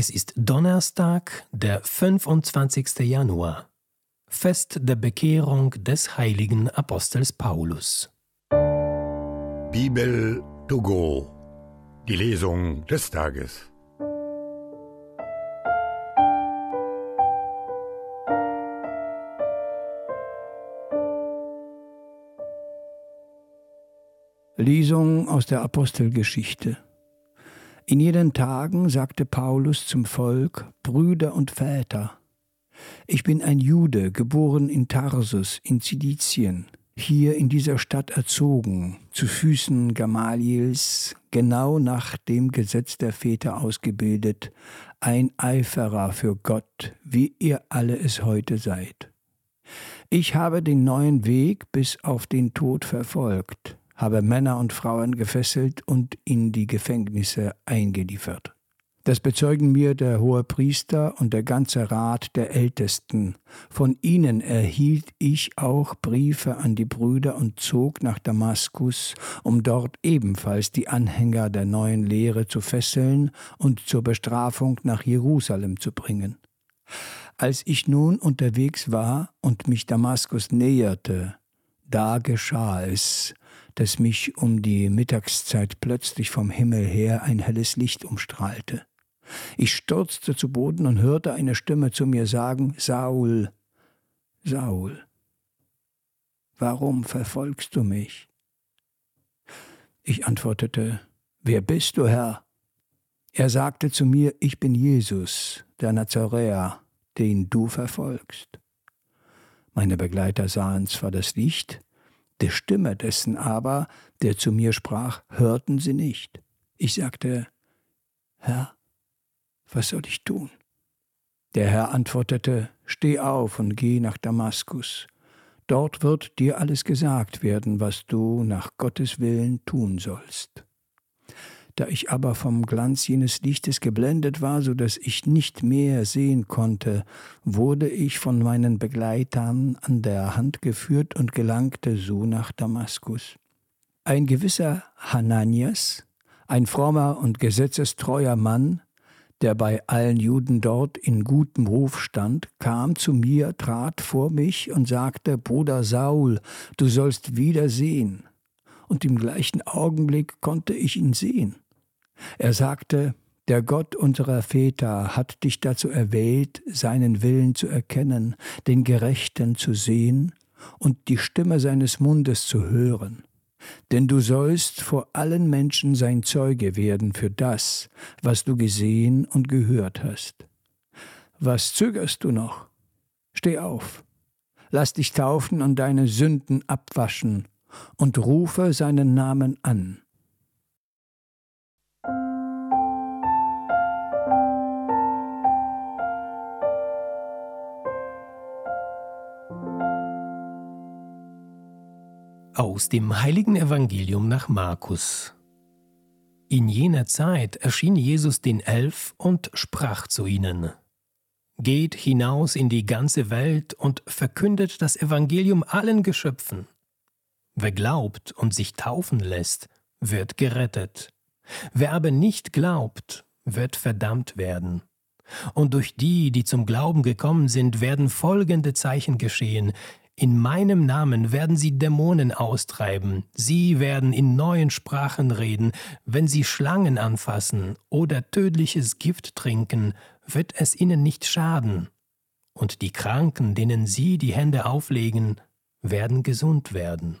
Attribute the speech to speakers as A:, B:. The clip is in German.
A: Es ist Donnerstag, der 25. Januar, Fest der Bekehrung des heiligen Apostels Paulus.
B: Bibel to go, die Lesung des Tages.
C: Lesung aus der Apostelgeschichte. In jenen Tagen sagte Paulus zum Volk, Brüder und Väter, ich bin ein Jude, geboren in Tarsus in Zilizien, hier in dieser Stadt erzogen, zu Füßen Gamaliels, genau nach dem Gesetz der Väter ausgebildet, ein Eiferer für Gott, wie ihr alle es heute seid. Ich habe den neuen Weg bis auf den Tod verfolgt, habe Männer und Frauen gefesselt und in die Gefängnisse eingeliefert. Das bezeugen mir der hohe Priester und der ganze Rat der Ältesten. Von ihnen erhielt ich auch Briefe an die Brüder und zog nach Damaskus, um dort ebenfalls die Anhänger der neuen Lehre zu fesseln und zur Bestrafung nach Jerusalem zu bringen. Als ich nun unterwegs war und mich Damaskus näherte, da geschah es, dass mich um die Mittagszeit plötzlich vom Himmel her ein helles Licht umstrahlte. Ich stürzte zu Boden und hörte eine Stimme zu mir sagen, Saul, Saul, warum verfolgst du mich? Ich antwortete, Wer bist du, Herr? Er sagte zu mir, Ich bin Jesus, der Nazaräer, den du verfolgst. Meine Begleiter sahen zwar das Licht, der Stimme dessen aber, der zu mir sprach, hörten sie nicht. Ich sagte, Herr, was soll ich tun? Der Herr antwortete, Steh auf und geh nach Damaskus. Dort wird dir alles gesagt werden, was du nach Gottes Willen tun sollst. Da ich aber vom Glanz jenes Lichtes geblendet war, so dass ich nicht mehr sehen konnte, wurde ich von meinen Begleitern an der Hand geführt und gelangte so nach Damaskus. Ein gewisser Hananias, ein frommer und gesetzestreuer Mann, der bei allen Juden dort in gutem Ruf stand, kam zu mir, trat vor mich und sagte, Bruder Saul, du sollst wieder sehen. Und im gleichen Augenblick konnte ich ihn sehen. Er sagte, der Gott unserer Väter hat dich dazu erwählt, seinen Willen zu erkennen, den Gerechten zu sehen und die Stimme seines Mundes zu hören. Denn du sollst vor allen Menschen sein Zeuge werden für das, was du gesehen und gehört hast. Was zögerst du noch? Steh auf, lass dich taufen und deine Sünden abwaschen und rufe seinen Namen an.
A: Aus dem heiligen Evangelium nach Markus. In jener Zeit erschien Jesus den Elf und sprach zu ihnen, Geht hinaus in die ganze Welt und verkündet das Evangelium allen Geschöpfen. Wer glaubt und sich taufen lässt, wird gerettet. Wer aber nicht glaubt, wird verdammt werden. Und durch die, die zum Glauben gekommen sind, werden folgende Zeichen geschehen. In meinem Namen werden sie Dämonen austreiben, sie werden in neuen Sprachen reden, wenn sie Schlangen anfassen oder tödliches Gift trinken, wird es ihnen nicht schaden. Und die Kranken, denen sie die Hände auflegen, werden gesund werden.